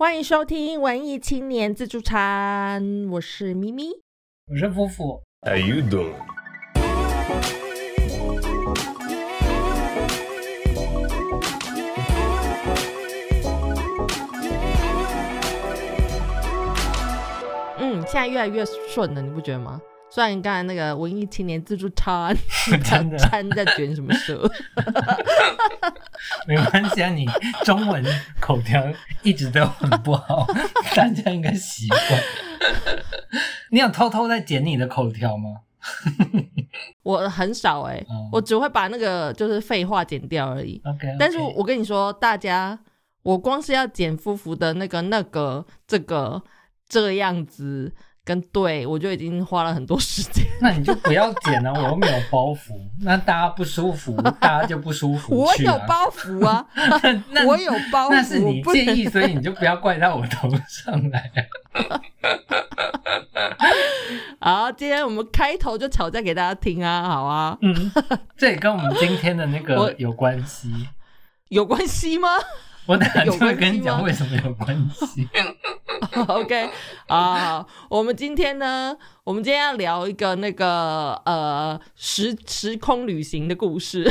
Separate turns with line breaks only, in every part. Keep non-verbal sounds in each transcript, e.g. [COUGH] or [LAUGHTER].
欢迎收听文艺青年自助餐，我是咪咪。
我是夫妇
，How you doing?
嗯，现在越来越顺了，你不觉得吗？虽然刚才那个文艺青年自助餐
真的
餐在卷什么舌，[LAUGHS]
没关系啊，你中文口条一直都很不好，大家应该习惯。[LAUGHS] 你有偷偷在剪你的口条吗？[LAUGHS]
我很少哎、
哦
我只会把那个就是废话剪掉而已。
OK，,
但是我跟你说，大家，我光是要剪夫妇的那个、那个、这个、这个样子跟对，我就已经花了很多时间。[LAUGHS]
那你就不要剪了、我又没有包袱，那大家不舒服，大家就不舒服
我。有包袱啊，[LAUGHS] 我有包袱，
那是你
不能
介意，所以你就不要怪到我头上来。[LAUGHS]
好，今天我们开头就吵架给大家听啊，好啊，
嗯，这也跟我们今天的那
我
个有关系。
有关系吗
我等下就会跟你讲为什么有关系。[LAUGHS]
OK 啊，我们今天呢，我们今天要聊一个那个呃时时空旅行的故事，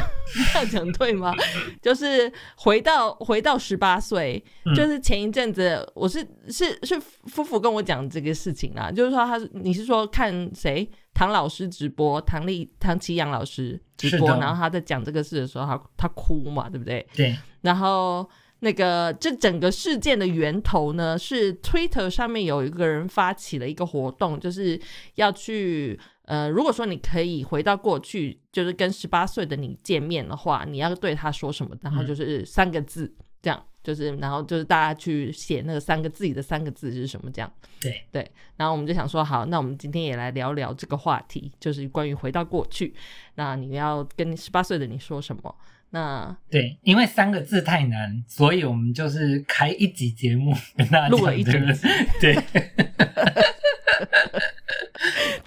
要讲对吗？就是回到回到十八岁，就是前一阵子我是是是夫妇跟我讲这个事情啊，就是说他你是说看谁唐老师直播，唐丽唐奇阳老师直播，然后他在讲这个事的时候，他他哭嘛，对不对？
对，
然后那个这整个事件的源头呢，是 Twitter 上面有一个人发起了一个活动，就是要去呃，如果说你可以回到过去，就是跟十八岁的你见面的话，你要对他说什么？然后就是三个字，这样就是，然后就是大家去写那个三个自己的三个字是什么这样。
对
对，然后我们就想说，好，那我们今天也来聊聊这个话题，就是关于回到过去。那你要跟十八岁的你说什么？那
对，因为三个字太难，所以我们就是开一集节目跟大家
录了一集。[LAUGHS]
对，[LAUGHS]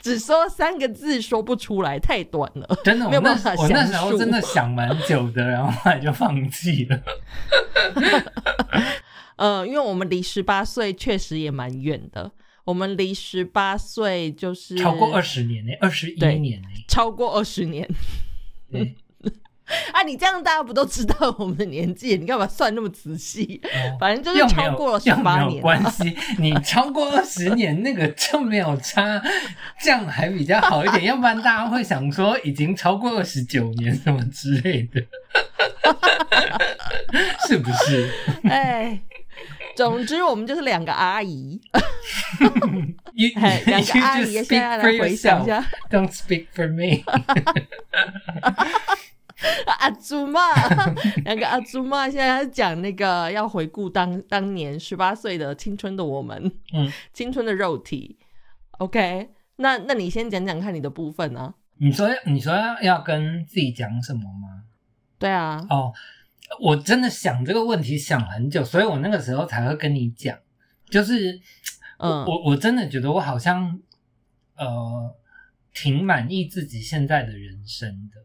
只说三个字说不出来，太短了。[LAUGHS]
真的，
没有办法
我那时候真的想蛮久的，然后后来就放弃了。
呃，因为我们离十八岁确实也蛮远的，我们离十八岁就是
超过二十年呢、二十一年呢、
超过二十年。
对，[LAUGHS]
啊，你这样大家不都知道我们的年纪？你干嘛算那么仔细？
哦
反正就是超过了十
又没有
八年。
关系，你超过二十年那个就没有差，这样还比较好一点，要不然大家会想说已经超过二十九年什么之类的，是不是？[LAUGHS]
哎，总之我们就是两个阿姨 [LAUGHS] 两个阿姨现在来回想一下。
Don't speak for me. [LAUGHS]
阿祖妈，[LAUGHS] 两个阿祖妈现在在讲那个要回顾当当年十八岁的青春的我们，
嗯，
青春的肉体。OK，那那你先讲讲看你的部分啊。
你说你说要要跟自己讲什么吗？
对啊，
哦，我真的想这个问题想很久，所以我那个时候才会跟你讲，就是
嗯
我我真的觉得我好像呃挺满意自己现在的人生的。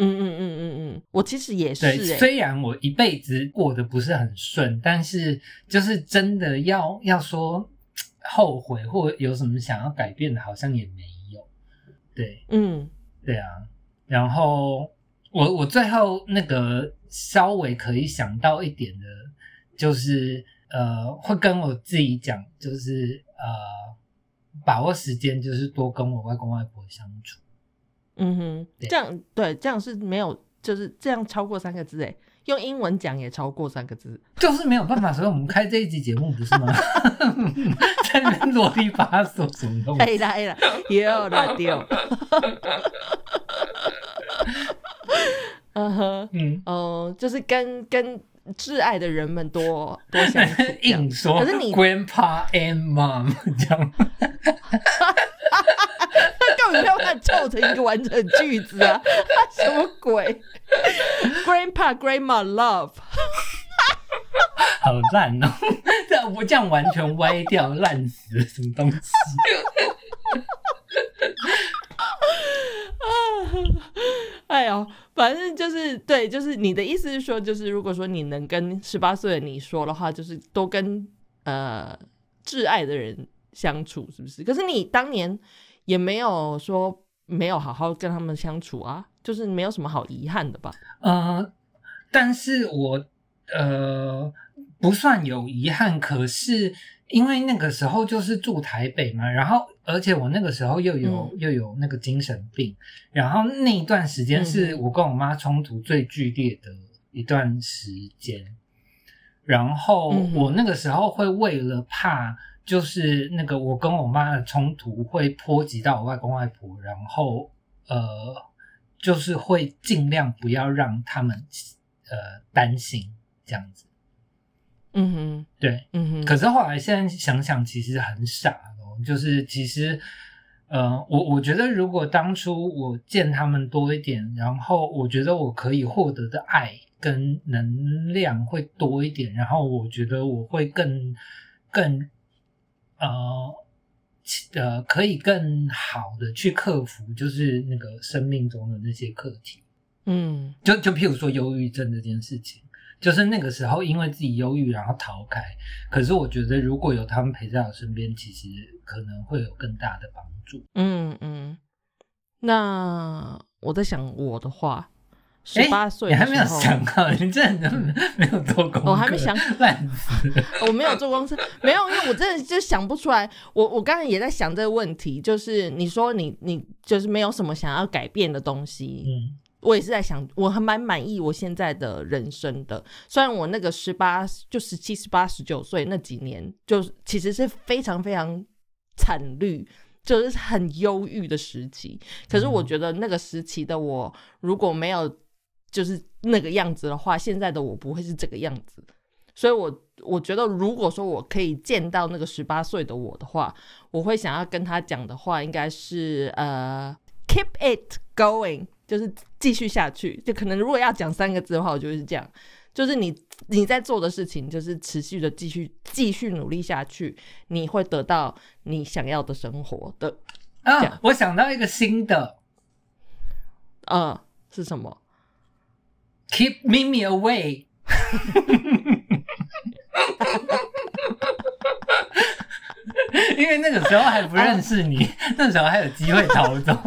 嗯嗯嗯嗯嗯，我其实也是
虽然我一辈子过得不是很顺，但是就是真的要要说后悔或有什么想要改变的，好像也没有。对
嗯
对啊，然后我我最后那个稍微可以想到一点的，就是呃会跟我自己讲，就是呃把握时间，就是多跟我外公外婆相处。
嗯哼，
对
这样对，这样是没有，就是这样超过三个字哎，用英文讲也超过三个字。[LAUGHS]
就是没有办法，所以我们开这一集节目不是吗？[LAUGHS] 在那边啰里吧嗦什么东西？
哎啦哎啦，有啦丢。[LAUGHS] 嗯哼，
嗯，
哦、就是跟跟挚爱的人们多多相处。
硬说，
可是你
grandpa and mom 这样，
根本没有办法凑成一个完整句子啊！[LAUGHS] 什么鬼？Grandpa Grandma Love，[LAUGHS]
好烂哦！这 [LAUGHS] 样我这样完全歪掉，烂死了，什么东西？
哎呦，反正就是对，就是你的意思是说，就是如果说你能跟十八岁的你说的话，就是多跟呃挚爱的人相处，是不是？可是你当年也没有说没有好好跟他们相处啊，就是没有什么好遗憾的吧？
呃，但是我呃不算有遗憾，可是因为那个时候就是住台北嘛，然后而且我那个时候又有、
嗯
又有那个精神病，然后那一段时间是
嗯
我跟我妈冲突最剧烈的一段时间，然后我那个时候会为了怕。就是那个我跟我妈的冲突会波及到我外公外婆，然后呃，就是会尽量不要让他们呃担心这样子。
嗯哼，
对，
嗯哼，
可是后来现在想想，其实很傻哦。就是其实，呃，我我觉得如果当初我见他们多一点，然后我觉得我可以获得的爱跟能量会多一点，然后我觉得我会更更呃呃可以更好的去克服，就是那个生命中的那些课题。
嗯
就就譬如说忧郁症这件事情，就是那个时候因为自己忧郁然后逃开，可是我觉得如果有他们陪在我身边，其实可能会有更大的帮助。
嗯嗯。那我在想我的话，十
诶
八岁
你还没有想到，你真的没有做功课，
我还没想
烂死了。
我没有做公司，没有，因为我真的就想不出来。我我刚才也在想这个问题，就是你说你你就是没有什么想要改变的东西，
嗯
我也是在想，我还蛮满意我现在的人生的。虽然我那个十八就十七、十八、十九岁那几年，就是其实是非常非常惨绿。就是很忧郁的时期，可是我
嗯
觉得那个时期的我，如果没有就是那个样子的话，现在的我不会是这个样子。所以我我觉得，如果说我可以见到那个十八岁的我的话，我会想要跟他讲的话，应该是呃，keep it going，就是继续下去。就可能如果要讲三个字的话，我就会是这样，就是你你在做的事情，就是持续的继续继续努力下去，你会得到你想要的生活的。
啊，我想到一个新的
呃，是什么？
，Keep Mimi away。[LAUGHS] 因为那个时候还不认识你，[LAUGHS] 那时候还有机会逃走，[LAUGHS]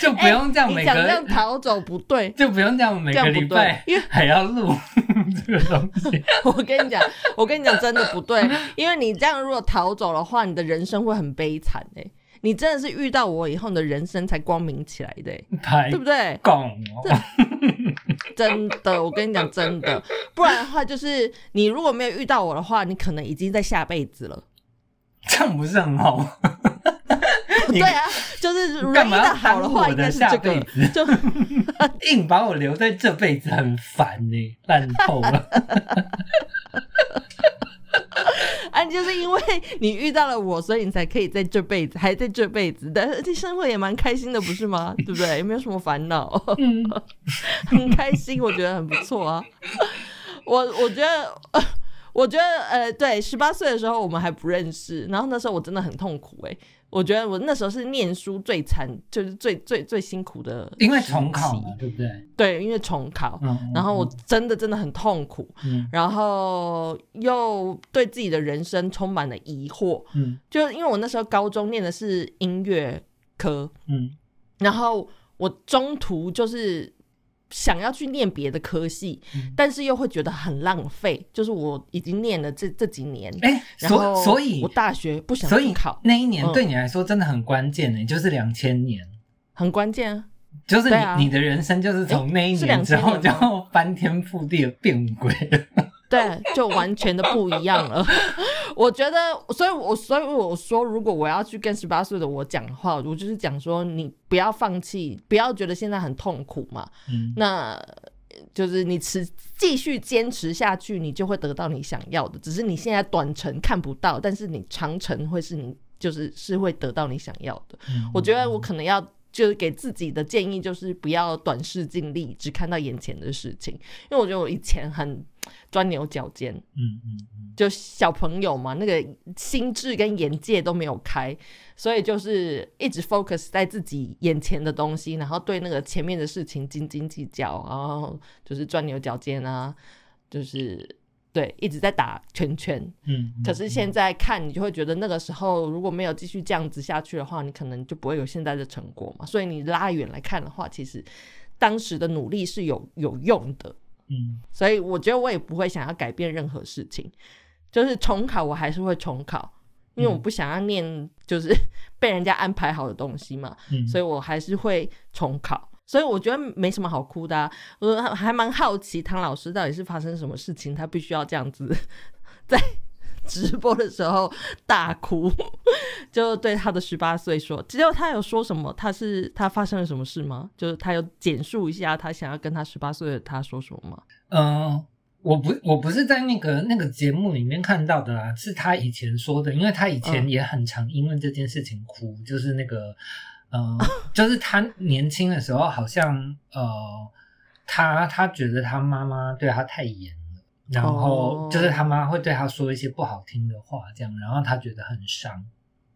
就不用这样每
哎你讲这样
个，
逃走不对。
就不用这样每个礼拜
因为
还要录这个东西。
我跟你讲，我跟你讲，真的不对，因为你这样如果逃走的话，你的人生会很悲惨哎、你真的是遇到我以后，你的人生才光明起来的、欸，对不对？
拱哦，[LAUGHS]
真的，我跟你讲真的，不然的话，就是你如果没有遇到我的话，你可能已经在下辈子了。
这样不是很好吗？[LAUGHS]
对啊，就是人
干嘛要
好的话，应该是这个，
辈子？
就 [LAUGHS]
硬把我留在这辈子很烦呢、烂透了。[LAUGHS]
啊，就是因为 [LAUGHS] 你遇到了我，所以你才可以在这辈子，还在这辈子，但是这生活也蛮开心的，不是吗？对不对？也没有什么烦恼，
嗯，[LAUGHS]
很开心，我觉得很不错啊。我我觉得，呃我觉得，呃，对，十八岁的时候我们还不认识，然后那时候我真的很痛苦、欸，我觉得我那时候是念书最惨，就是最最最辛苦的，
因为重考嘛，，对不对？
对，因为重考，
嗯，
然后我真的真的很痛苦，
嗯。
然后又对自己的人生充满了疑惑，
嗯。
就因为我那时候高中念的是音乐科，
嗯。
然后我中途就是想要去念别的科系，
嗯。
但是又会觉得很浪费，就是我已经念了这这几年，
哎、所所以
我大学不想
所以
去考，
那一年
嗯。
对你来说真的很关键呢、就是两千年，
很关键啊。
就是你、
啊。
你的人生就是从那一年之后
2000年吗？
就翻天覆地的变轨了。
对，就完全的不一样了。[LAUGHS] 我觉得，所以我所以我说，如果我要去跟十八岁的我讲话，我就是讲说，你不要放弃，不要觉得现在很痛苦嘛。
嗯
那就是你持继续坚持下去，你就会得到你想要的。只是你现在短程看不到，但是你长程会是你就是是会得到你想要的。
嗯
我觉得我可能要就是给自己的建议就是不要短视尽力，只看到眼前的事情。因为我觉得我以前很钻牛角尖，
嗯嗯嗯
就小朋友嘛，那个心智跟眼界都没有开，所以就是一直 focus 在自己眼前的东西，然后对那个前面的事情斤斤计较，然后就是钻牛角尖啊，就是对，一直在打圈圈。
嗯，
可是现在看，你就会觉得那个时候如果没有继续这样子下去的话，你可能就不会有现在的成果嘛。所以你拉远来看的话，其实当时的努力是有有用的。
嗯。
所以我觉得我也不会想要改变任何事情，就是重考我还是会重考，因为我
嗯
不想要念就是 [LAUGHS] 被人家安排好的东西嘛，
嗯，
所以我还是会重考。所以我觉得没什么好哭的、啊，我还蛮好奇唐老师到底是发生什么事情，他必须要这样子在 [LAUGHS] 直播的时候大哭，[LAUGHS] 就对他的十八岁说，只有他有说什么？他是他发生了什么事吗？就是他有简述一下他想要跟他十八岁的他说什么吗？
嗯，我不我不是在那个那个节目里面看到的啦，是他以前说的，因为他以前
嗯
也很常因为这件事情哭，就是那个，呃，[LAUGHS] 就是他年轻的时候好像呃，他他觉得他妈妈对他太严了，然后
哦
就是他妈会对他说一些不好听的话，这样，然后他觉得很伤，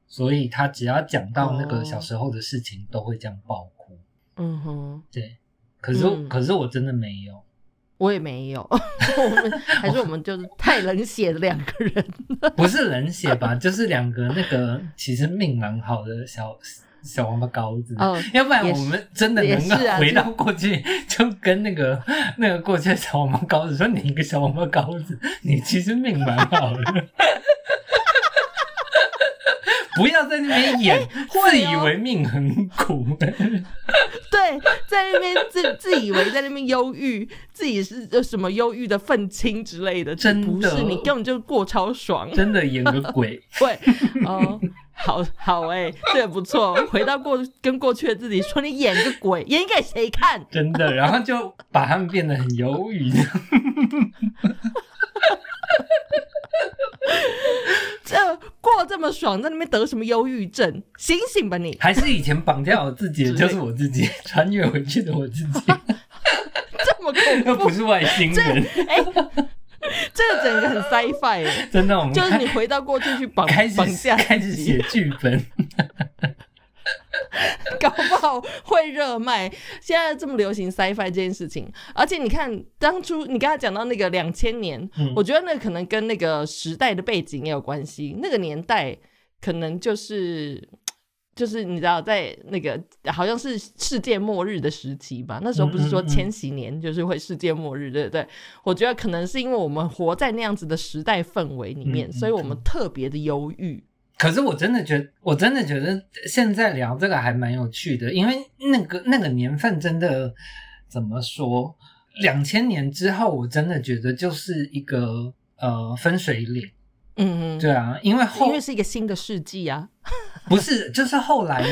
所以他只要讲到那个
哦
小时候的事情，都会这样爆哭。
嗯哼，
对，可是、
嗯
可是我真的没有。
我也没有，[LAUGHS] 我们还是我们就是太冷血的两个人。
不是冷血吧，就是两个那个其实命蛮好的小小王八羔子。
哦，
要不然我们真的能够回到过去，[LAUGHS] 就跟那个那个过去的小王八羔子说：“你一个小王八羔子，你其实命蛮好的。”不要在那边演，[LAUGHS]
会
自以
哦
为命很苦。[LAUGHS]
对，在那边自自以为在那边忧郁，自己是呃什么忧郁的愤青之类的，
真的
不是你根本就过超爽。
真的演个鬼，[LAUGHS]
对，哦，好好哎、这个不错。回到过跟过去的自己说，你演个鬼，演给谁看？
真的，然后就把他们变得很忧郁。[LAUGHS]
这过这么爽，在那边得什么忧郁症？醒醒吧你！
还是以前绑架我自己的 [LAUGHS] 就是我自己，穿越回去的我自己，[LAUGHS]
这么恐怖
又不，是外星人。
哎、这个整个很 sci-fi 哎、
真的，我们
就是你回到过去去绑绑架
开始写剧本，[LAUGHS]
搞不好会热卖。现在这么流行 sci-fi 这件事情，而且你看当初你刚才讲到那个两千年，
嗯
我觉得那可能跟那个时代的背景也有关系。那个年代可能就是。就是你知道，在那个好像是世界末日的时期吧，那时候不是说千禧年就是会世界末日，对不对？我觉得可能是因为我们活在那样子的时代氛围里面，所以我们特别的忧郁。
可是我真的觉得，我真的觉得现在聊这个还蛮有趣的，因为那个那个年份真的怎么说？两千年之后，我真的觉得就是一个呃分水岭。
嗯，
对啊，因为后
因为是一个新的世纪啊。[LAUGHS]
不是，就是后来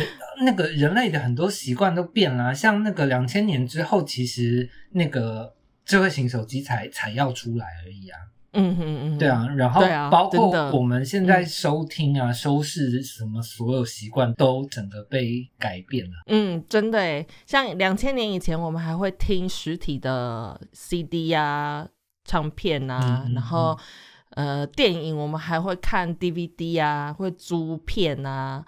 那个人类的很多习惯都变了啊、像那个两千年之后，其实那个智慧型手机才才要出来而已啊。
嗯哼嗯，
对，啊，然后包括我们现在收听啊、收视什么，所有习惯都整个被改变了。
嗯，真的诶，像两千年以前，我们还会听实体的 CD 啊、唱片啊，
嗯嗯
然后呃电影我们还会看 DVD 啊，会租片啊，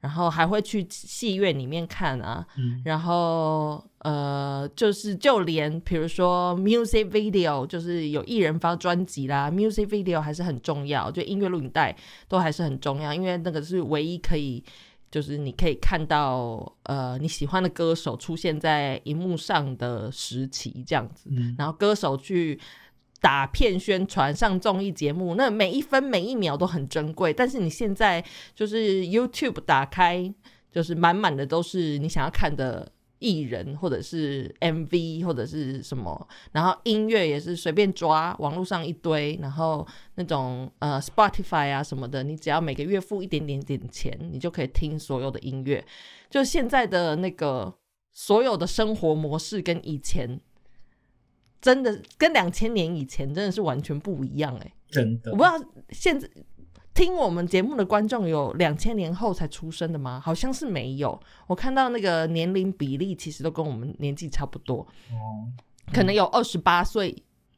然后还会去戏院里面看啊，
嗯
然后呃，就是就连比如说 music video，就是有艺人发专辑啦，music video 还是很重要，就音乐录影带都还是很重要，因为那个是唯一可以，就是你可以看到呃你喜欢的歌手出现在荧幕上的时期这样子，
嗯
然后歌手去。打片宣传上综艺节目，那每一分每一秒都很珍贵。但是你现在就是 YouTube 打开，就是满满的都是你想要看的艺人，或者是 MV，或者是什么，然后音乐也是随便抓，网络上一堆，然后那种呃 Spotify 啊什么的，你只要每个月付一点点点钱，你就可以听所有的音乐。就现在的那个所有的生活模式跟以前。真的跟两千年以前真的是完全不一样哎、
真的
我不知道现在听我们节目的观众有两千年后才出生的吗？好像是没有。我看到那个年龄比例其实都跟我们年纪差不多，
哦，
可能有二十八岁、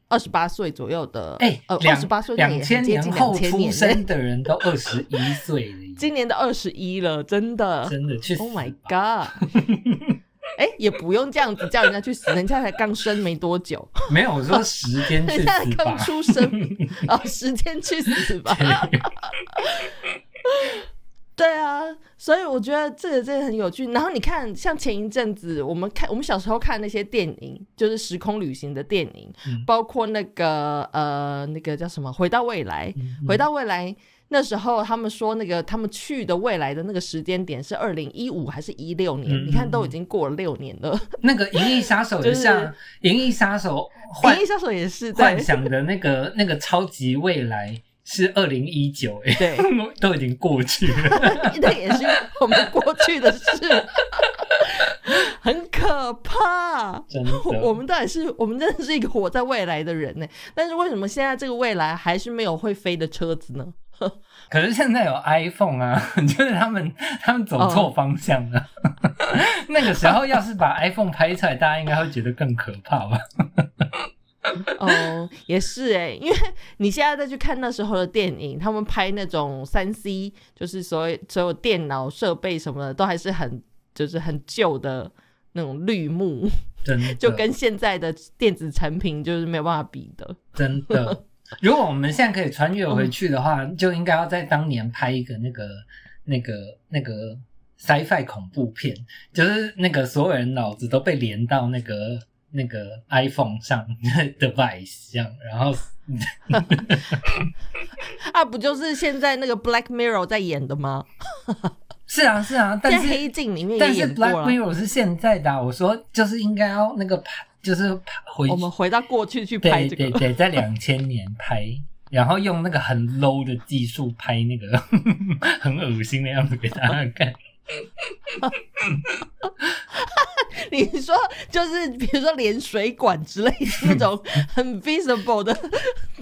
二十八岁左右的。
哎
呃，，二
两
十八岁
两千
接近
后出生的人都二十一岁了，[LAUGHS]
今年都二十一了，真的。
真的去
Oh my god！[LAUGHS] 哎、哎、也不用这样子叫人家去死，人家才刚生没多久，
没有，我说时间 [LAUGHS] 去
人家才
死吧
刚。出生，哦，时间去死吧。[LAUGHS] 对啊，所以我觉得这个真的很有趣。然后你看，像前一阵子我们看我们小时候看那些电影，就是时空旅行的电影，
嗯
包括那个呃那个叫什么《回到未来》，
嗯
回到未来那时候他们说那个他们去的未来的那个时间点是二零一五还是一六年？
嗯
你看都已经过了六年了。[LAUGHS]
那个《银翼杀手》
就
像《银翼杀手》
银翼杀手也是
幻想的那个那个超级未来是二零一九，哎，
对，[LAUGHS]
都已经过去了。[LAUGHS]
那也是我们过去的事，很可怕。
真的，
我们到底是我们真的是一个活在未来的人呢？但是为什么现在这个未来还是没有会飞的车子呢？[LAUGHS]
可是现在有 iPhone 啊，[LAUGHS] 就是他们他们走错方向了。[LAUGHS] 那个时候要是把 iPhone 拍出来，大家应该会觉得更可怕吧？
哦，也是哎，因为你现在再去看那时候的电影，他们拍那种三 C，就是所有所有电脑设备什么的，都还是很就是很旧的那种绿幕，
真的，
就跟现在的电子产品就是没有办法比的。
真的。[LAUGHS] 如果我们现在可以穿越回去的话，就应该要在当年拍一个那个、那个、那个 sci-fi 恐怖片，就是那个所有人脑子都被连到那个那个 iPhone 上 [LAUGHS] device 这样，然后 [LAUGHS]
啊，不就是现在那个 Black Mirror 在演的吗？
是啊是啊，但
在
是
黑镜里面也
但是 Black。Mirror 是现在的啊、我说就是应该要那个拍，就是回
我们回到过去去拍这个，
对对对，在两千年拍，然后用那个很 low 的技术拍那个很恶心的样子给大家看。[LAUGHS]
你说就是比如说连水管之类的那种 [LAUGHS] 很 visible 的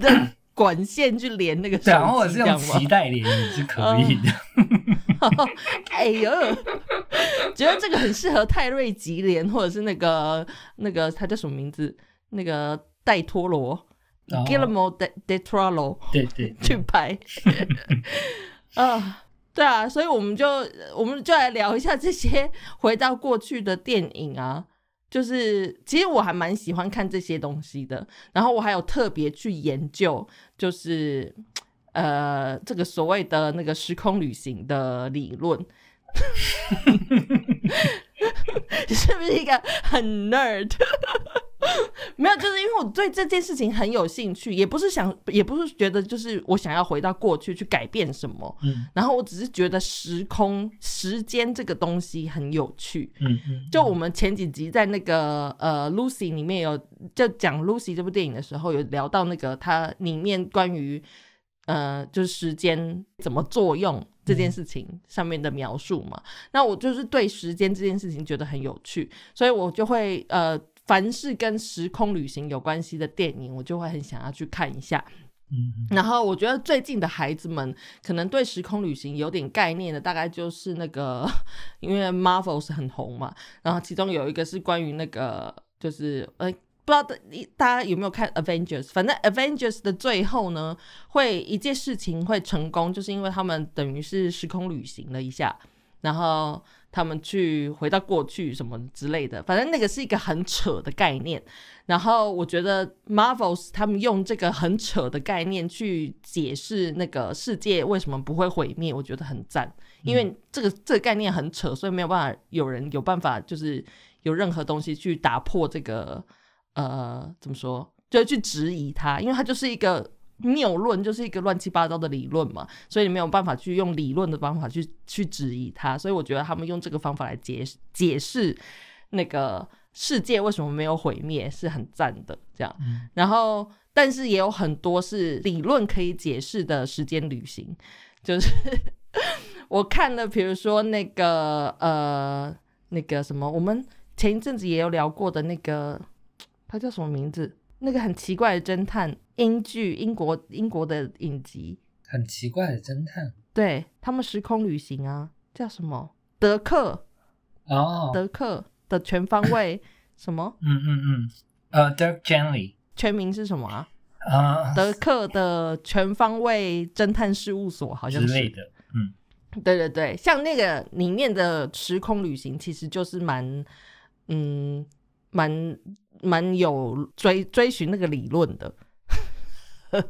的管线去连那个手
对啊，或者是用脐？带连也是可以的。
哎呦，[LAUGHS] 觉得这个很适合泰瑞吉连，或者是那个那个他叫什么名字？那个戴托罗、
哦
Guillermo de de Toro
对对 [LAUGHS]
去，拍。[LAUGHS] 啊，对啊，所以我们就我们就来聊一下这些回到过去的电影啊。就是其实我还蛮喜欢看这些东西的，然后我还有特别去研究，就是呃这个所谓的那个时空旅行的理论。是不是一个很 nerd？[LAUGHS] 没有，就是因为我对这件事情很有兴趣，也不是想，也不是觉得就是我想要回到过去去改变什么，
嗯
然后我只是觉得时空、时间这个东西很有趣。
嗯嗯，
就我们前几集在那个呃 Lucy 里面有就讲 Lucy 这部电影的时候，有聊到那个它里面关于呃就是时间怎么作用这件事情上面的描述嘛。那我就是对时间这件事情觉得很有趣，所以我就会呃凡是跟时空旅行有关系的电影，我就会很想要去看一下。
嗯
然后我觉得最近的孩子们可能对时空旅行有点概念的，大概就是那个，因为 Marvel 是很红嘛，然后其中有一个是关于那个，就是呃，不知道大大家有没有看 Avengers？反正 Avengers 的最后呢，会一件事情会成功，就是因为他们等于是时空旅行了一下，然后他们去回到过去什么之类的，反正那个是一个很扯的概念。然后我觉得 Marvels 他们用这个很扯的概念去解释那个世界为什么不会毁灭，我觉得很赞，因为这个这个概念很扯，所以没有办法有人有办法就是有任何东西去打破这个呃怎么说，就去质疑它，因为它就是一个。谬论就是一个乱七八糟的理论嘛，所以你没有办法去用理论的方法去去质疑它，所以我觉得他们用这个方法来解解释那个世界为什么没有毁灭是很赞的，这样。
嗯
然后，但是也有很多是理论可以解释的时间旅行，就是 [LAUGHS] 我看了，比如说那个呃那个什么，我们前一阵子也有聊过的那个，他叫什么名字？那个很奇怪的侦探英剧，英国英国的影集，
很奇怪的侦探
对他们时空旅行啊，叫什么？德克
哦，
德克的全方位什么？
嗯嗯嗯，呃 Gently，
全名是什么啊？
啊
德克的全方位侦探事务所好像是，
之类的，嗯
对对对，像那个里面的时空旅行，其实就是蛮嗯，蛮蛮有追追寻那个理论的。[LAUGHS]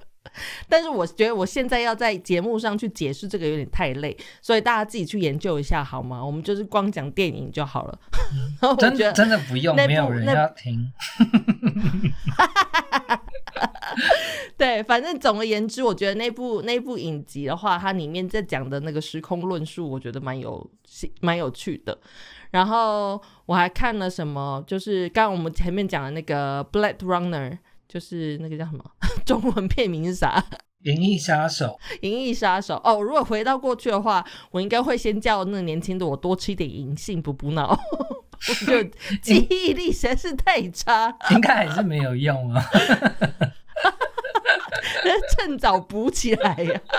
但是我觉得我现在要在节目上去解释这个有点太累，所以大家自己去研究一下好吗？我们就是光讲电影就好了。[LAUGHS] 我
真真的不用，没有人
那
要听。[LAUGHS]
对，反正总而言之，我觉得那部那部影集的话，它里面在讲的那个时空论述，我觉得蛮有蛮有趣的。然后我还看了什么，就是刚刚我们前面讲的那个《Blade Runner》，就是那个叫什么 [LAUGHS] 中文片名是啥？
《银翼杀手《
银翼杀手》哦。如果回到过去的话，我应该会先叫那个年轻的我多吃一点银杏补补脑。[LAUGHS] 我就记忆力实在是太差，》
应该还是没有用啊。[LAUGHS] [LAUGHS]
趁早补起来呀、[LAUGHS]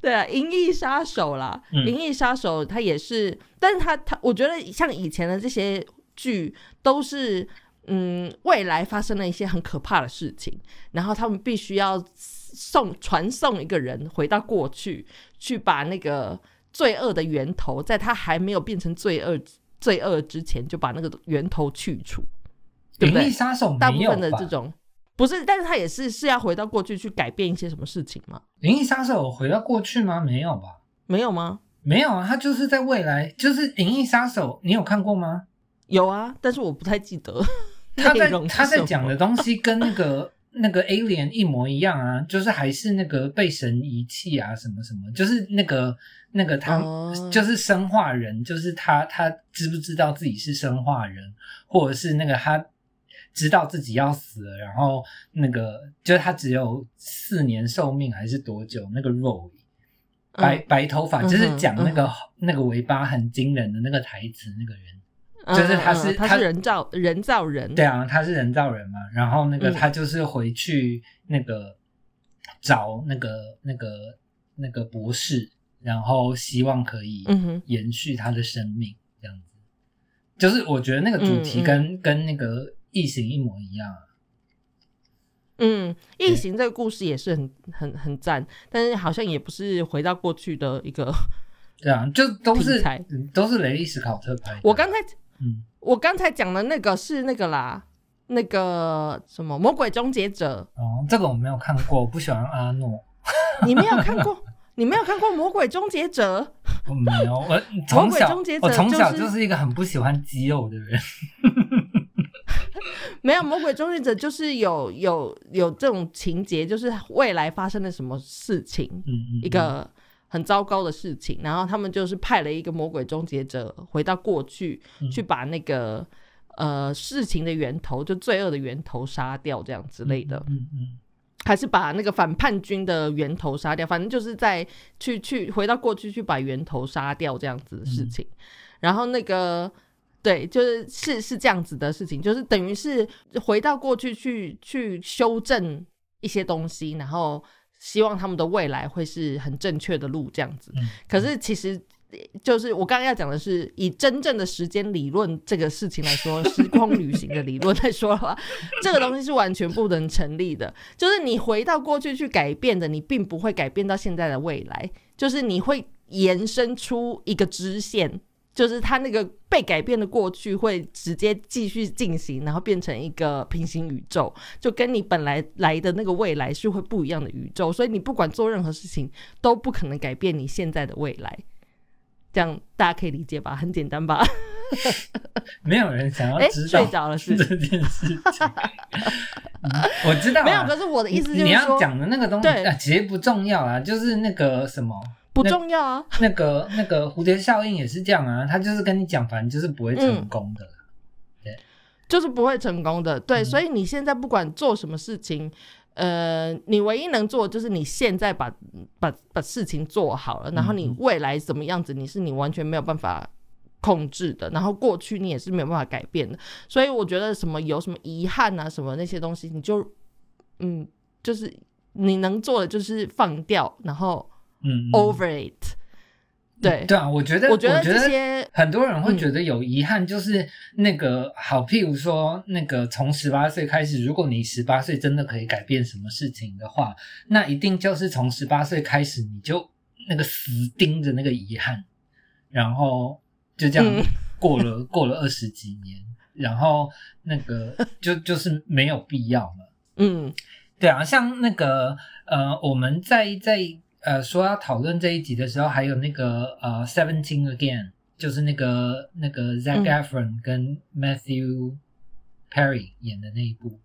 对啊，《银翼杀手》啦，
嗯《
银翼杀手》它也是，但是它它，我觉得像以前的这些剧都是，嗯，未来发生了一些很可怕的事情，然后他们必须要送传送一个人回到过去，去把那个罪恶的源头，在他还没有变成罪恶罪恶之前，就把那个源头去除，对不对
银翼？杀手
大部分的这？种不是，但是他也是是要回到过去去改变一些什么事情吗？
银翼杀手回到过去吗？没有吧？
没有吗？
没有啊，他就是在未来，就是《银翼杀手》，你有看过吗？
有啊，但是我不太记得 [LAUGHS]
他在他在讲的东西跟那个那个 alien 一模一样啊，就是还是那个被神遗弃啊，什么什么，就是那个那个他、
哦
就是生化人，就是他他知不知道自己是生化人，或者是那个他知道自己要死了，然后那个就是他只有四年寿命还是多久？那个 Roy 白、
嗯
白头发，就是讲那个、
嗯
那个尾巴很惊人的那个台词，那个人。
嗯
就是他是他
嗯他是人造人造人，
对啊，他是人造人嘛，然后那个
嗯
他就是回去那个找那个那个那个博士，然后希望可以延续他的生命，这样子。就是我觉得那个主题跟、跟那个异形一模一样啊。
嗯，异形这个故事也是很 [LAUGHS] 很很赞，但是好像也不是回到过去的一个。
对啊，就都是都是雷利史考特拍的。
我刚才
嗯，
我刚才讲的那个是那个啦，那个什么《魔鬼终结者
哦，这个我没有看过，我不喜欢阿诺。[LAUGHS]》，
你没有看过？[LAUGHS] 你没有看过《魔鬼终结者》？
我没有，我从小
终结者
我从小
就是
就是一个很不喜欢肌肉的人。
没有，《魔鬼终结者》就是有有有这种情节，就是未来发生了什么事情，一个很糟糕的事情，然后他们就是派了一个魔鬼终结者回到过去，
嗯。
去把那个呃事情的源头，就罪恶的源头杀掉，这样之类的，
嗯嗯
还是把那个反叛军的源头杀掉，反正就是在去去回到过去去把源头杀掉这样子的事情，然后那个。对，就是是是这样子的事情，就是等于是回到过去去去修正一些东西，然后希望他们的未来会是很正确的路这样子。
嗯
可是其实就是我刚刚要讲的是，以真正的时间理论这个事情来说，时空旅行的理论来说的话，这个东西是完全不能成立的。就是你回到过去去改变的，你并不会改变到现在的未来，就是你会延伸出一个支线。就是他那个被改变的过去会直接继续进行，然后变成一个平行宇宙，就跟你本来来的那个未来是会不一样的宇宙，所以你不管做任何事情都不可能改变你现在的未来。这样大家可以理解吧？很简单吧？[LAUGHS]
没有人想要
哎，
知道
睡着了是？
这件事情。嗯我知道啊，
没有，可是我的意思就是
你要讲的那个东西啊，其实不重要啊，就是那个什么，
不重要啊。
那个那个蝴蝶效应也是这样啊，他就是跟你讲，反正就是不会成功的啦。
就是不会成功的。对，
嗯
所以你现在不管做什么事情，呃，你唯一能做的就是你现在把把把事情做好了，然后你未来怎么样子，你是你完全没有办法。控制的，然后过去你也是没有办法改变的，所以我觉得什么有什么遗憾啊，什么那些东西，你就嗯，就是你能做的就是放掉，然后
嗯嗯。
over it。对，
对啊，我觉得
我觉得这些
很多人会觉得有遗憾，就是那个好，譬如说那个从十八岁开始，如果你十八岁真的可以改变什么事情的话，那一定就是从十八岁开始你就那个死盯着那个遗憾，然后就这样
嗯。
过了、[LAUGHS] 过了二十几年，然后那个 [LAUGHS] 就就是没有必要了。
嗯。
对啊，像那个呃，我们在在呃说要讨论这一集的时候，还有那个呃《Seventeen Again》，就是那个那个 Zac
嗯
Efron 跟 Matthew Perry 演的那一部。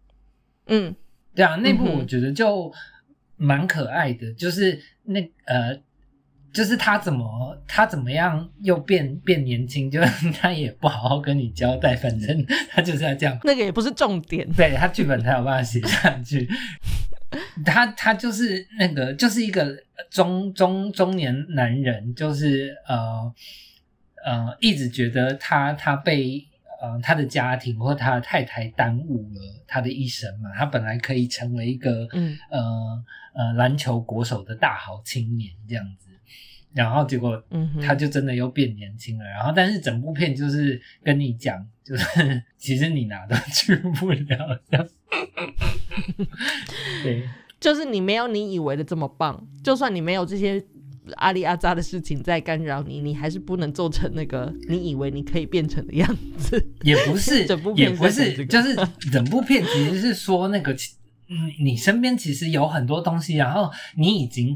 嗯
对啊，那部我觉得就蛮可爱的，就是那呃，就是他怎么他怎么样又变变年轻，就是他也不好好跟你交代，反正他就是要这样。
那个也不是重点。
对他剧本才有办法写下去。他他就是那个，就是一个中中中年男人，就是呃呃，一直觉得他他被呃他的家庭或他的太太耽误了他的一生嘛。他本来可以成为一个
嗯
呃呃篮球国手的大好青年这样子，然后结果
嗯
他就真的又变年轻了。然后，但是整部片就是跟你讲，就 [LAUGHS] 是其实你哪都去不了的。[LAUGHS] 对，
就是你没有你以为的这么棒，就算你没有这些阿里阿扎的事情在干扰你，你还是不能做成那个你以为你可以变成的样子。
也不是 [LAUGHS]
整部，片
也不是，
这个
就是整部片其实是说那个，嗯，你身边其实有很多东西，然后你已经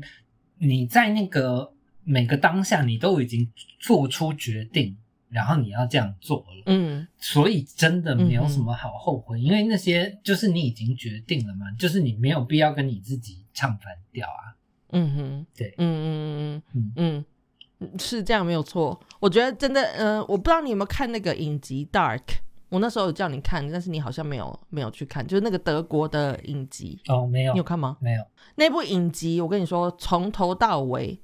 你在那个每个当下，你都已经做出决定，然后你要这样做了。
嗯。
所以真的没有什么好后悔，因为那些就是你已经决定了嘛，就是你没有必要跟你自己唱反调啊。
嗯哼，
对。
嗯嗯嗯
嗯。
嗯。嗯，是这样没有错。我觉得真的，呃，我不知道你有没有看那个影集《Dark》，我那时候有叫你看，但是你好像没有没有去看，就是那个德国的影集，
哦，没有。
你有，看吗？
没有，
那部影集，我跟你说，从头到尾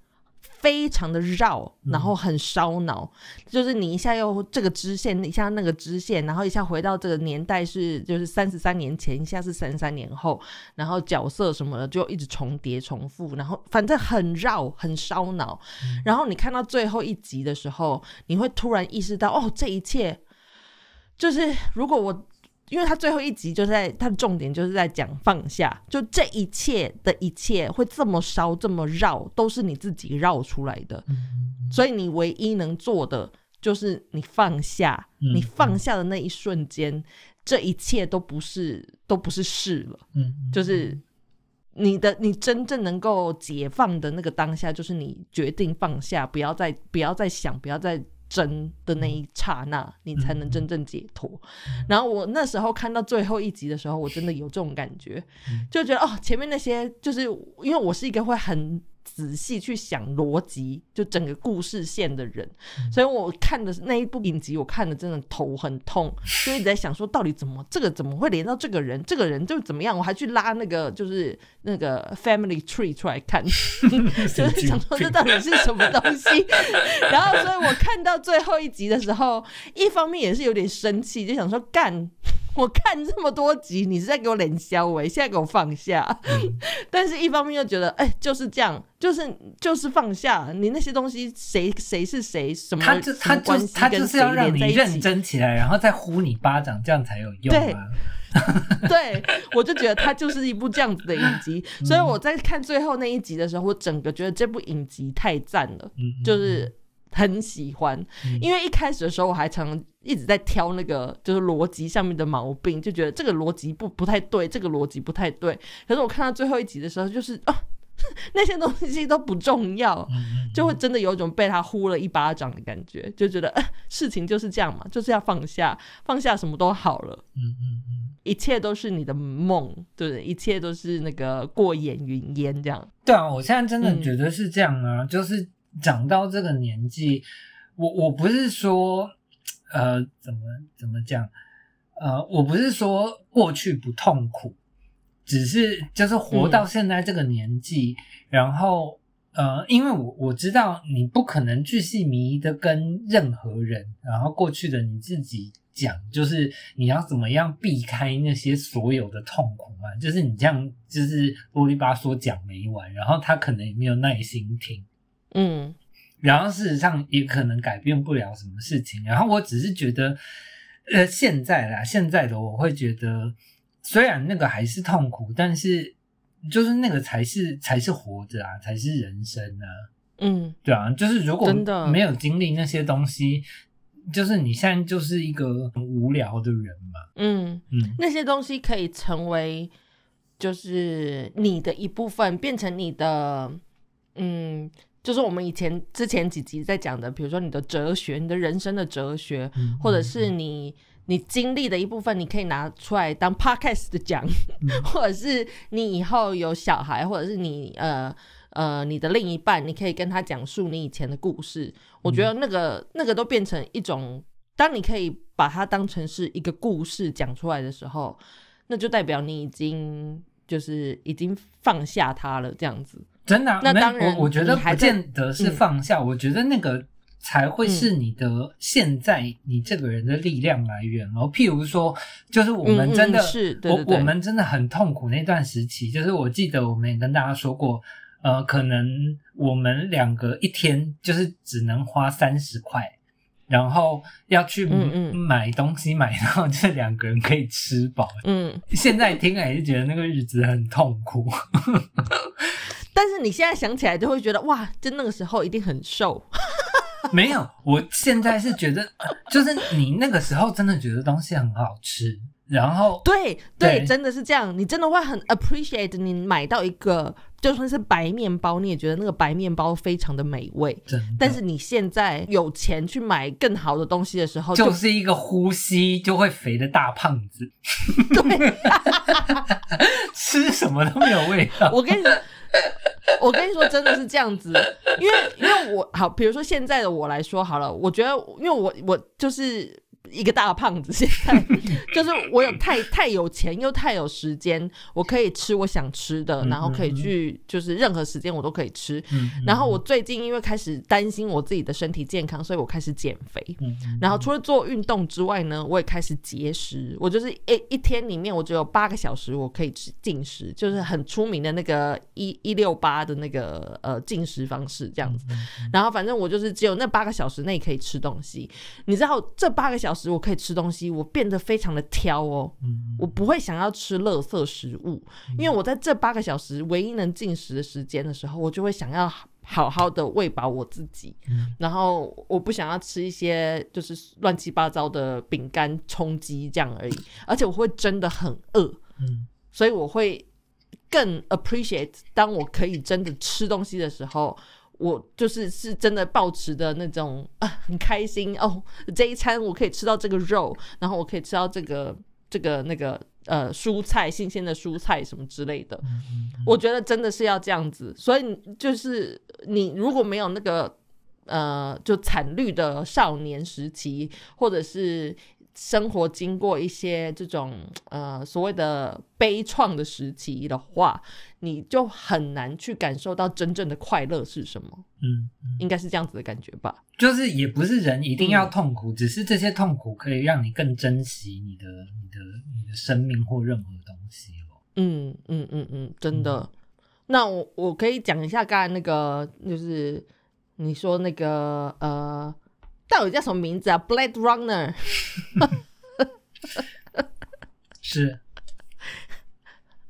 非常的绕，
嗯
然后很烧脑，就是你一下又这个支线，一下那个支线，然后一下回到这个年代是就是三十三年前，一下是三十三年后，然后角色什么的就一直重叠重复，然后反正很绕，很烧脑。然后你看到最后一集的时候，你会突然意识到，哦，这一切就是如果我。因为他最后一集就在他的重点就是在讲放下，就这一切的一切会这么烧这么绕，都是你自己绕出来的，
嗯
所以你唯一能做的就是你放下，
嗯
你放下的那一瞬间，这一切都不是都不是事了，
嗯，
就是你的你真正能够解放的那个当下，就是你决定放下，不要再不要再想，不要再争的那一刹那，你才能真正解脱。然后我那时候看到最后一集的时候，我真的有这种感觉，就觉得哦，前面那些就是因为我是一个会很。仔细去想逻辑，就整个故事线的人，所以我看的那一部影集，我看的真的头很痛，就一直在想说，到底怎么这个怎么会连到这个人，这个人就怎么样？我还去拉那个就是那个 family tree 出来看，[LAUGHS] 就是想说这到底是什么东西。[LAUGHS] 然后，所以我看到最后一集的时候，一方面也是有点生气，就想说干。我看这么多集，你是在给我冷消喂，现在给我放下。[LAUGHS] 但是，一方面又觉得，哎、就是这样，就是就是放下你那些东西，谁谁是谁，什么
他就他就他就是要让你认真起来，然后再呼你巴掌，这样才有用
对
啊。
对，我就觉得它就是一部这样子的影集，[LAUGHS]
嗯
所以我在看最后那一集的时候，我整个觉得这部影集太赞了，
嗯，
就是很喜欢。
嗯
因为一开始的时候，我还常一直在挑那个就是逻辑上面的毛病，就觉得这个逻辑不不太对，这个逻辑不太对。可是我看到最后一集的时候，就是啊，[LAUGHS] 那些东西都不重要。
嗯
就会真的有一种被他呼了一巴掌的感觉，就觉得、呃、事情就是这样嘛，就是要放下，放下什么都好了。
嗯嗯嗯，
一切都是你的梦，对不对？一切都是那个过眼云烟这样。
对啊，我现在真的
嗯
觉得是这样啊，就是长到这个年纪，我我不是说呃怎么怎么讲，呃，我不是说过去不痛苦，只是就是活到现在这个年纪，然后呃，因为我我知道你不可能巨细靡遗的跟任何人，然后过去的你自己讲，就是你要怎么样避开那些所有的痛苦嘛，就是你这样就是啰里吧嗦讲没完，然后他可能也没有耐心听。
嗯。
然后事实上也可能改变不了什么事情。然后我只是觉得，呃，现在啦，现在的我会觉得，虽然那个还是痛苦，但是就是那个才是才是活着啊，才是人生啊，
嗯。
对啊，就是如果没有经历那些东西，就是你现在就是一个很无聊的人嘛，
嗯，
嗯。
那些东西可以成为就是你的一部分，变成你的，嗯，就是我们以前之前几集在讲的，比如说你的哲学，你的人生的哲学，
嗯
或者是你你经历的一部分，你可以拿出来当 podcast 的讲，
嗯 [LAUGHS]
或者是你以后有小孩，或者是你呃呃你的另一半，你可以跟他讲述你以前的故事。我觉得那个那个都变成一种，当你可以把它当成是一个故事讲出来的时候，那就代表你已经就是已经放下它了，这样子。
真的啊、
那当然
我我觉得不见得是
嗯
放下，我觉得那个才会是你的现在你这个人的力量来源哦。譬如说，就是我们真的、
嗯嗯是对对对
我我们真的很痛苦那段时期，就是我记得我们也跟大家说过，呃，可能我们两个一天就是只能花三十块。然后要去买东西，买到这两个人可以吃饱。
嗯，
现在听来就觉得那个日子很痛苦。
但是你现在想起来就会觉得哇，就那个时候一定很瘦。[LAUGHS]
没有，我现在是觉得，就是你那个时候真的觉得东西很好吃，然后
对对，
对
真的是这样，你真的会很 appreciate 你买到一个就算是白面包，你也觉得那个白面包非常的美味。
真
但是你现在有钱去买更好的东西的时候，就
就是一个呼吸就会肥的大胖子，
对，[LAUGHS]
吃什么都没有味道。
我跟你说，[LAUGHS] 我跟你说，真的是这样子，因为因为我好，比如说现在的我来说好了，我觉得因为我我就是。一个大胖子，现在 [LAUGHS] 就是我有太太有钱又太有时间，我可以吃我想吃的，
嗯
然后可以去就是任何时间我都可以吃。
嗯
然后我最近因为开始担心我自己的身体健康，所以我开始减肥。
嗯
然后除了做运动之外呢，我也开始节食。我就是一一天里面，我只有八个小时我可以吃进食，就是很出名的那个一一六八的那个呃进食方式这样子。然后反正我就是只有那八个小时内可以吃东西。你知道这八个小时我可以吃东西，我变得非常的挑哦。
嗯
我不会想要吃垃圾食物，因为我在这八个小时唯一能进食的时间的时候，我就会想要好好的喂饱我自己，
嗯
然后我不想要吃一些就是乱七八糟的饼干充饥这样而已，而且我会真的很饿，
嗯
所以我会更 appreciate 当我可以真的吃东西的时候。我就是是真的抱持的那种啊，[LAUGHS] 很开心哦！这一餐我可以吃到这个肉，然后我可以吃到这个这个那个呃蔬菜，新鲜的蔬菜什么之类的。
嗯
我觉得真的是要这样子，所以就是你如果没有那个呃就惨绿的少年时期，或者是生活经过一些这种呃所谓的悲怆的时期的话，你就很难去感受到真正的快乐是什么，
嗯，
应该是这样子的感觉吧。
就是也不是人一定要
嗯
痛苦，只是这些痛苦可以让你更珍惜你的、你的、你的生命或任何东西咯。
嗯嗯嗯嗯，真的。那我我可以讲一下刚才那个，就是你说那个呃，到底叫什么名字啊？Blade Runner。
是，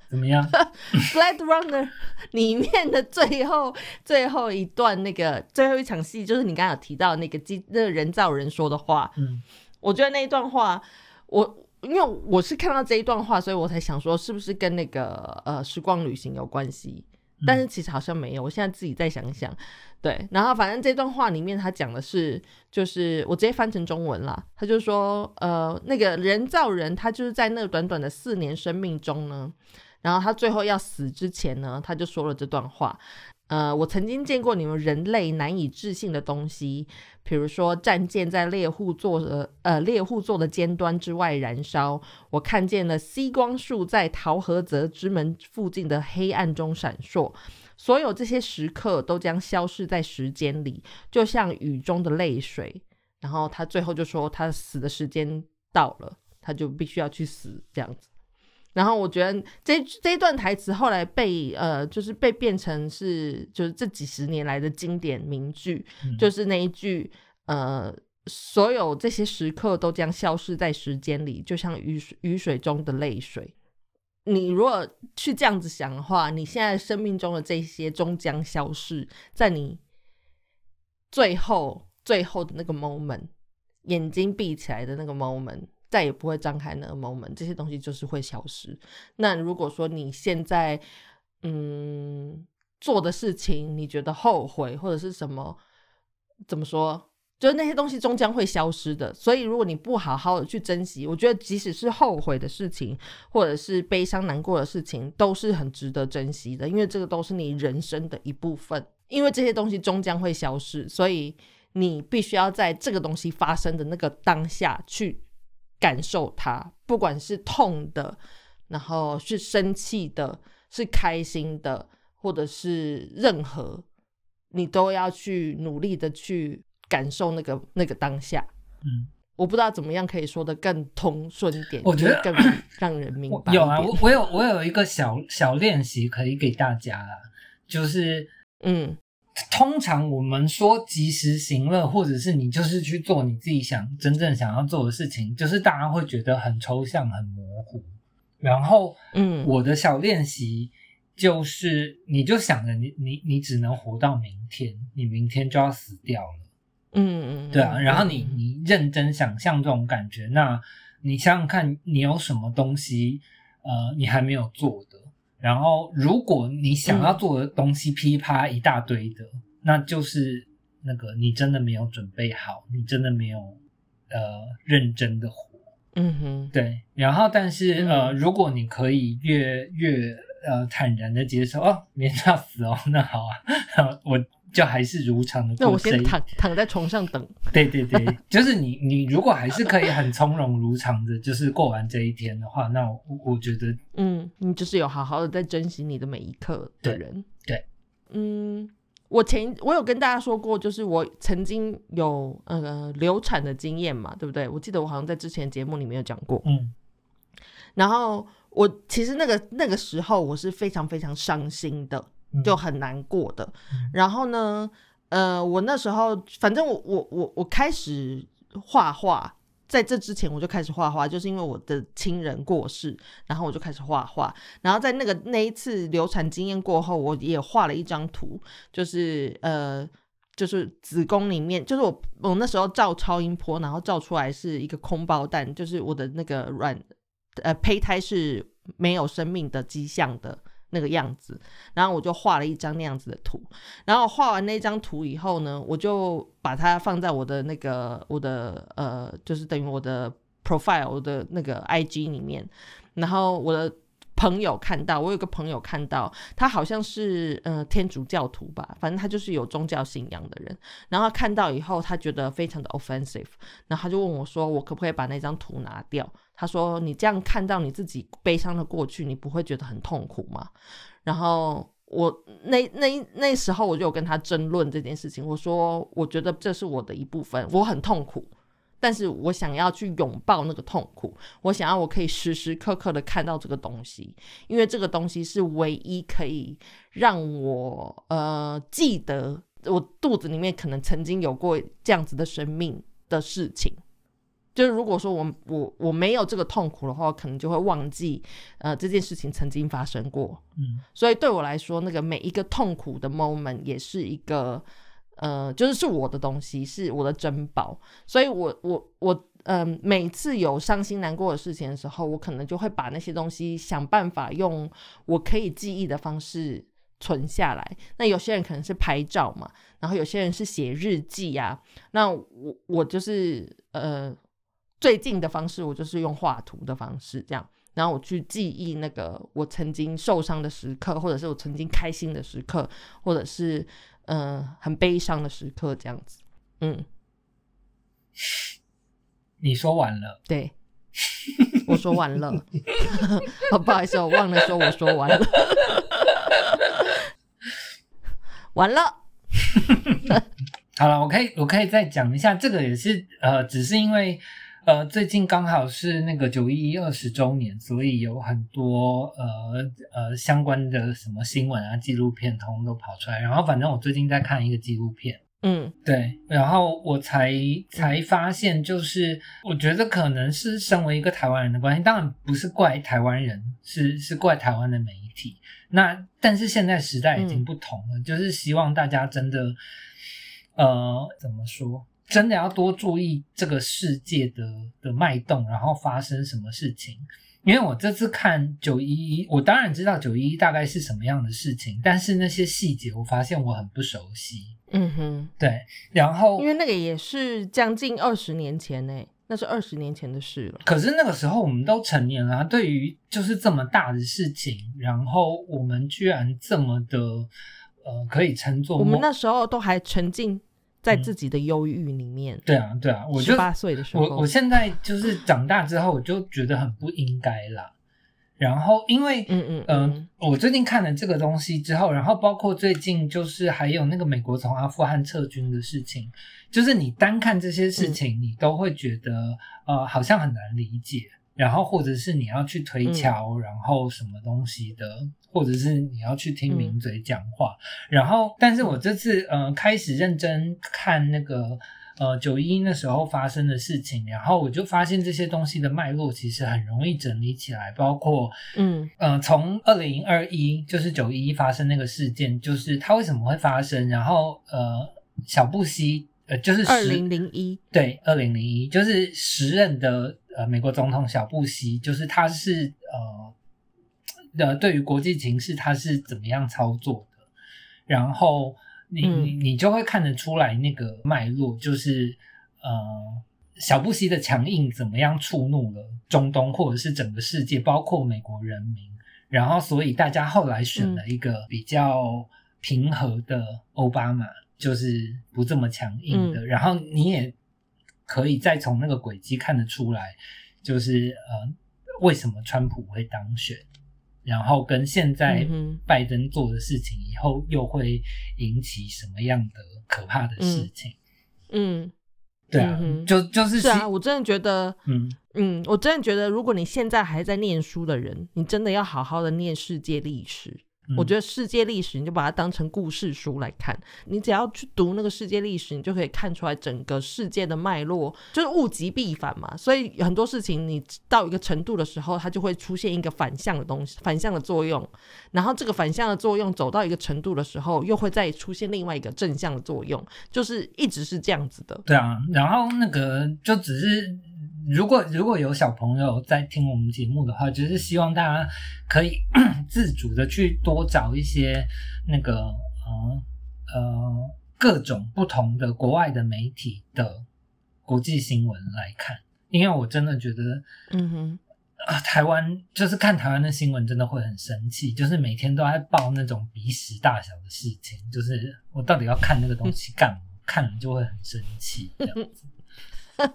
怎么样？[LAUGHS]
Blade Runner 里面的最后最后一段那个最后一场戏，就是你刚刚有提到那个机那个人造人说的话，
嗯
我觉得那一段话，我因为我是看到这一段话，所以我才想说是不是跟那个呃时光旅行有关系。但是其实好像没有，我现在自己再想一想，对，然后反正这段话里面他讲的是，就是我直接翻成中文了，他就说，呃，那个人造人他就是在那短短的四年生命中呢，然后他最后要死之前呢，他就说了这段话，呃，我曾经见过你们人类难以置信的东西，比如说战舰在猎户座的呃猎户座的尖端之外燃烧，我看见了西光束在桃河泽之门附近的黑暗中闪烁。所有这些时刻都将消失在时间里，就像雨中的泪水。然后他最后就说，他死的时间到了，他就必须要去死这样子。然后我觉得这这一段台词后来被呃，就是被变成是就是这几十年来的经典名句，
嗯
就是那一句呃，所有这些时刻都将消失在时间里，就像雨水雨水中的泪水。你如果去这样子想的话，你现在生命中的这些终将消失，在你最后最后的那个 moment，眼睛闭起来的那个 moment，再也不会张开那个 moment，这些东西就是会消失。那如果说你现在嗯做的事情你觉得后悔或者是什么，怎么说？就是那些东西终将会消失的，所以如果你不好好的去珍惜，我觉得即使是后悔的事情，或者是悲伤难过的事情，都是很值得珍惜的，因为这个都是你人生的一部分。因为这些东西终将会消失，所以你必须要在这个东西发生的那个当下去感受它，不管是痛的，然后是生气的，是开心的，或者是任何，你都要去努力的去。感受那个那个当下，
嗯，
我不知道怎么样可以说的更通顺一点，
我觉得
更让人明白。
有啊，我我有我有一个小小练习可以给大家啦，就是
嗯，
通常我们说及时行乐，或者是你就是去做你自己想真正想要做的事情，就是大家会觉得很抽象、很模糊。然后，
嗯，
我的小练习就是，你就想着你你你只能活到明天，你明天就要死掉了。
嗯嗯，
对啊，然后你你认真想象这种感觉，那你想想看，你有什么东西呃你还没有做的？然后如果你想要做的东西噼啪一大堆的，那就是那个你真的没有准备好，你真的没有呃认真的活。
嗯哼，
对。然后但是呃，如果你可以越越呃坦然的接受哦，明天要死哦，那好啊，[LAUGHS] 我。就还是如常的。
那我先躺躺在床上等。
对 [LAUGHS] 对对，[LAUGHS] 就是你你如果还是可以很从容如常的，就是过完这一天的话，那我我觉得，
嗯，你就是有好好的在珍惜你的每一刻的人。
对，
嗯，我前我有跟大家说过，就是我曾经有呃流产的经验嘛，对不对？我记得我好像在之前节目里面有讲过。
嗯，
然后我其实那个那个时候我是非常非常伤心的。就很难过的，然后呢，呃，我那时候反正我我我我开始画画，在这之前我就开始画画，就是因为我的亲人过世，然后我就开始画画，然后在那个那一次流产经验过后，我也画了一张图，就是呃，就是子宫里面，就是我我那时候照超音波，然后照出来是一个空包蛋，就是我的那个卵呃胚胎是没有生命的迹象的。那个样子，然后我就画了一张那样子的图，然后画完那张图以后呢，我就把它放在我的那个我的呃，就是等于我的 profile 我的那个 IG 里面，然后我的。朋友看到，我有个朋友看到，他好像是呃天主教徒吧，反正他就是有宗教信仰的人。然后看到以后，他觉得非常的 offensive，然后他就问我说：“我可不可以把那张图拿掉？”他说：“你这样看到你自己悲伤的过去，你不会觉得很痛苦吗？”然后我那那那时候我就有跟他争论这件事情，我说：“我觉得这是我的一部分，我很痛苦。”但是我想要去拥抱那个痛苦，我想要我可以时时刻刻的看到这个东西，因为这个东西是唯一可以让我呃记得我肚子里面可能曾经有过这样子的生命的事情。就是如果说我我我没有这个痛苦的话，可能就会忘记呃这件事情曾经发生过。
嗯，
所以对我来说，那个每一个痛苦的 moment 也是一个。呃，就是是我的东西，是我的珍宝，所以我我我，嗯，每次有伤心难过的事情的时候，我可能就会把那些东西想办法用我可以记忆的方式存下来。那有些人可能是拍照嘛，然后有些人是写日记呀。那我我就是呃，最近的方式，我就是用画图的方式，这样，然后我去记忆那个我曾经受伤的时刻，或者是我曾经开心的时刻，或者是。嗯，很悲伤的时刻，这样子。嗯，[LAUGHS]
你说完了？
对，我说完了。[LAUGHS] 不好意思，我忘了说我说完了。完了。[LAUGHS]
好了，我可以，我可以再讲一下。这个也是呃，只是因为。呃，最近刚好是那个九一一二十周年，所以有很多呃呃相关的什么新闻啊、纪录片通都跑出来。然后反正我最近在看一个纪录片，
嗯，
对，然后我才才发现，就是我觉得可能是身为一个台湾人的关系，当然不是怪台湾人，是是怪台湾的媒体。那但是现在时代已经不同了，就是希望大家真的，呃，怎么说？真的要多注意这个世界的的脉动，然后发生什么事情。因为我这次看九一一，我当然知道九一一大概是什么样的事情，但是那些细节我发现我很不熟悉。
嗯哼，
对，然后
因为那个也是将近二十年前呢，那是二十年前的事了。
可是那个时候我们都成年了，对于就是这么大的事情，然后我们居然这么的呃，可以称作
我们那时候都还沉浸在自己的忧郁里面。
对啊，对啊，我就
十八岁的时候，
我我现在就是长大之后，我就觉得很不应该啦。然后因为
嗯嗯
呃
嗯，
我最近看了这个东西之后，然后包括最近就是还有那个美国从阿富汗撤军的事情，就是你单看这些事情，你都会觉得呃好像很难理解，然后或者是你要去推敲，然后什么东西的，或者是你要去听名嘴讲话，然后但是我这次呃开始认真看那个。呃，九一那时候发生的事情，然后我就发现这些东西的脉络其实很容易整理起来，包括
嗯。
呃，从二零二一就是九一发生那个事件，就是它为什么会发生，然后呃，小布希呃就是
二
时
零零一，
对二零零一就是时任的呃美国总统小布希，就是他是呃的对于国际情势他是怎么样操作的，然后你
嗯。
你你就会看得出来那个脉络，就是呃小布希的强硬怎么样触怒了中东或者是整个世界，包括美国人民，然后所以大家后来选了一个比较平和的奥巴马，就是不这么强硬的，然后你也可以再从那个轨迹看得出来，就是呃为什么川普会当选。然后跟现在拜登做的事情，以后又会引起什么样的可怕的事情？
嗯，
对啊，
嗯
就就是
是啊，我真的觉得，
嗯
嗯，我真的觉得，如果你现在还在念书的人，你真的要好好的念世界历史。
嗯
我觉得世界历史，你就把它当成故事书来看。你只要去读那个世界历史，你就可以看出来整个世界的脉络，就是物极必反嘛。所以很多事情你到一个程度的时候，它就会出现一个反向的东西，反向的作用。然后这个反向的作用走到一个程度的时候，又会再出现另外一个正向的作用，就是一直是这样子的。
对啊，然后那个就只是，如果如果有小朋友在听我们节目的话，就是希望大家可以 [COUGHS] 自主的去多找一些那个呃呃各种不同的国外的媒体的国际新闻来看，因为我真的觉得。
嗯哼，
啊，台湾就是看台湾的新闻，真的会很生气，就是每天都在报那种鼻屎大小的事情，就是我到底要看那个东西干嘛？看了就会很生气，这样子。[LAUGHS]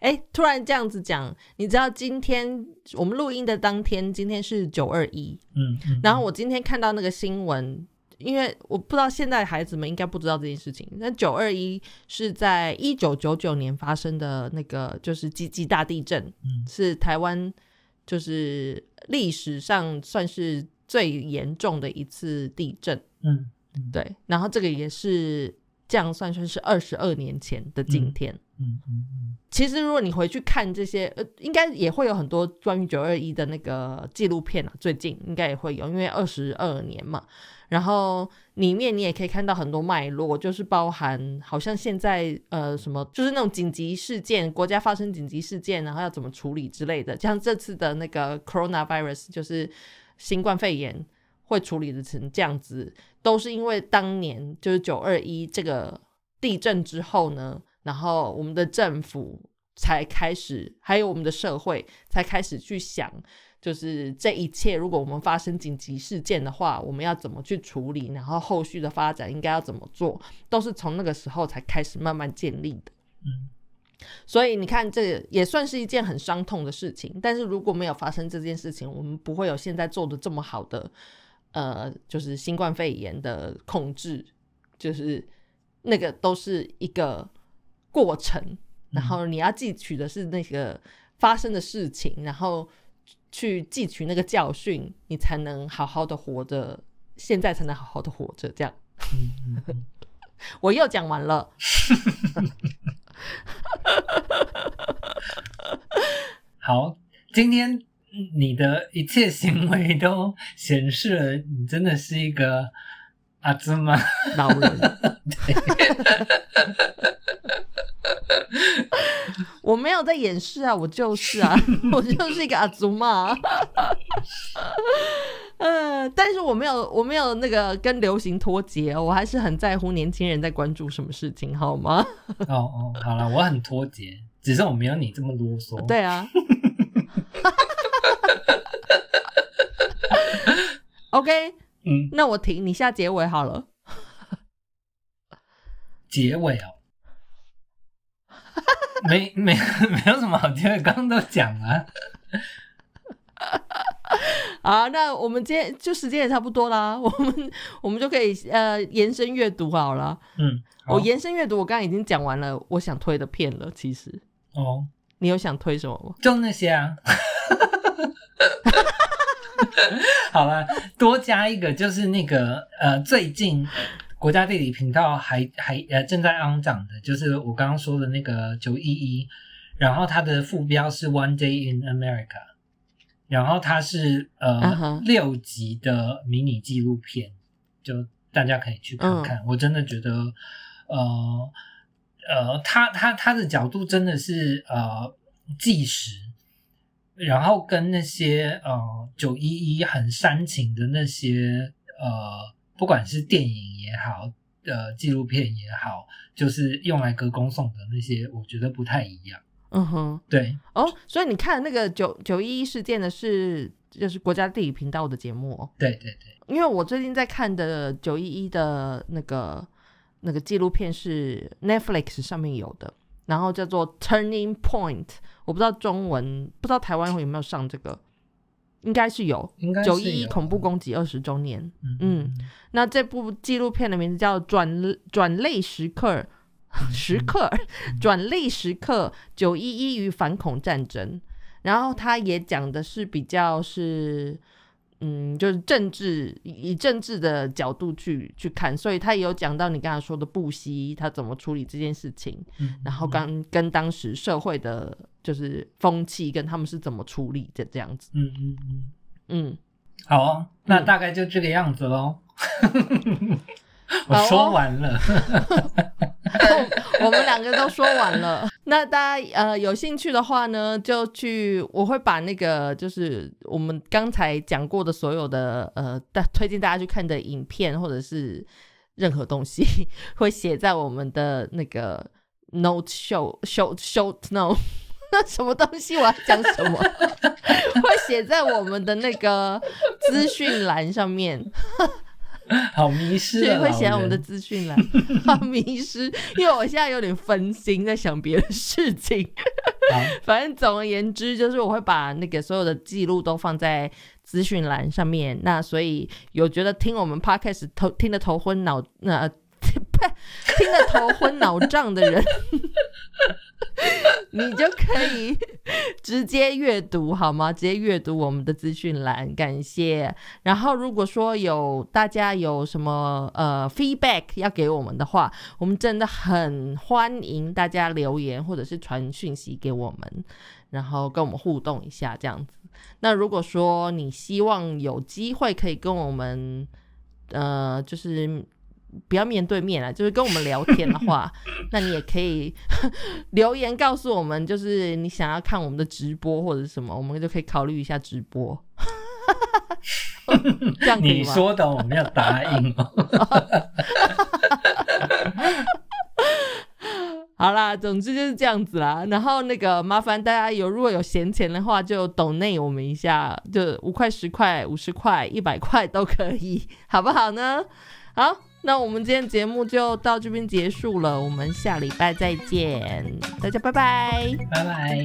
哎，突然这样子讲，你知道今天我们录音的当天，今天是九二一，
嗯嗯。
然后我今天看到那个新闻，因为我不知道现在孩子们应该不知道这件事情。那九二一是在一九九九年发生的那个，就是吉吉大地震，
嗯
是台湾就是历史上算是最严重的一次地震。
嗯嗯
对，然后这个也是这样算算是二十二年前的今天。
嗯嗯嗯
其实，如果你回去看这些，呃，应该也会有很多关于九二一的那个纪录片啊，最近应该也会有，因为二十二年嘛。然后里面你也可以看到很多脉络，就是包含好像现在呃什么，就是那种紧急事件，国家发生紧急事件，然后要怎么处理之类的。像这次的那个 coronavirus，就是新冠肺炎，会处理的成这样子，都是因为当年就是九二一这个地震之后呢，然后我们的政府才开始，还有我们的社会才开始去想，就是这一切，如果我们发生紧急事件的话，我们要怎么去处理，然后后续的发展应该要怎么做，都是从那个时候才开始慢慢建立的。
嗯
所以你看，这也算是一件很伤痛的事情。但是如果没有发生这件事情，我们不会有现在做的这么好的，呃，就是新冠肺炎的控制，就是那个都是一个过程。然后你要汲取的是那个发生的事情，然后去汲取那个教训，你才能好好的活着。现在才能好好的活着，这样。[LAUGHS] 我又讲完了。[LAUGHS]
好，今天你的一切行为都显示了你真的是一个阿兹玛。
老人。我没有在掩饰啊，我就是啊，[LAUGHS] 我就是一个阿祖嘛。[LAUGHS] 呃，但是我没有，我没有那个跟流行脱节，我还是很在乎年轻人在关注什么事情，好吗？
哦哦，好了，我很脱节，只是我没有你这么啰嗦。
对啊。[LAUGHS] OK，
嗯，
那我停，你下结尾好了。[LAUGHS]
结尾哦，[LAUGHS] 没没没有什么好结尾，刚刚都讲了。[LAUGHS]
好，那我们今天就时间也差不多啦，我们我们就可以呃延伸阅读好了。
嗯，
我延伸阅读，我刚刚已经讲完了我想推的片了。其实
哦，
你有想推什么吗？
就那些啊。[LAUGHS] 好了，多加一个，就是那个呃，最近国家地理频道还还呃正在昂涨的，就是我刚刚说的那个九一一，然后它的副标是 One Day in America，然后它是呃、六集的迷你纪录片，就大家可以去看看。我真的觉得呃呃，他他他的角度真的是呃纪实。然后跟那些呃九一一很煽情的那些呃，不管是电影也好，呃纪录片也好，就是用来歌功颂德那些，我觉得不太一样。
嗯哼，
对，
哦，所以你看那个九九一一事件的是就是国家地理频道的节目、哦，
对对对，
因为我最近在看的九一一的那个那个纪录片是 Netflix 上面有的，然后叫做 Turning Point，我不知道中文，不知道台湾有没有上这个，应该是有。
应该
九一一恐怖攻击二十周年，
嗯
嗯那这部纪录片的名字叫《转转泪时刻》，时刻转泪时刻九一一与反恐战争。然后他也讲的是比较是，嗯，就是政治以政治的角度去去看，所以他也有讲到你刚才说的布希他怎么处理这件事情，
嗯
然后跟跟当时社会的就是风气跟他们是怎么处理的这样子，
嗯嗯嗯，
嗯。
好哦，那
嗯。
大概就这个样子喽。[LAUGHS] 我说完了，[LAUGHS] [LAUGHS]
我们两个都说完了。那大家呃有兴趣的话呢，就去我会把那个就是我们刚才讲过的所有的呃大推荐大家去看的影片或者是任何东西，[LAUGHS] 会写在我们的那个 note show show show no。[LAUGHS] 那什么东西？我要讲什么？会写在我们的那个资讯栏上面。[LAUGHS]
好迷失
会写在我们的资讯栏，[LAUGHS] 好迷失，因为我现在有点分心，在想别的事情。反正总而言之，就是我会把那个所有的记录都放在资讯栏上面。那所以有觉得听我们 podcast 头听得头昏脑 [LAUGHS] 那、听得头昏脑胀的人，你就可以直接阅读好吗？直接阅读我们的资讯栏，感谢。然后如果说有大家有什么呃 feedback 要给我们的话，我们真的很欢迎大家留言或者是传讯息给我们，然后跟我们互动一下这样子。那如果说你希望有机会可以跟我们呃，就是不要面对面啊，就是跟我们聊天的话，[LAUGHS] 那你也可以 [LAUGHS] 留言告诉我们，就是你想要看我们的直播或者是什么，我们就可以考虑一下直播。[LAUGHS] 这样？
你说的，我们要答应哦。
好啦，总之就是这样子啦。然后那个麻烦大家有如果有闲钱的话，就抖内我们一下，就五块、十块、五十块、一百块都可以，好不好呢？好，那我们今天节目就到这边结束了，我们下礼拜再见，大家拜拜。
拜拜。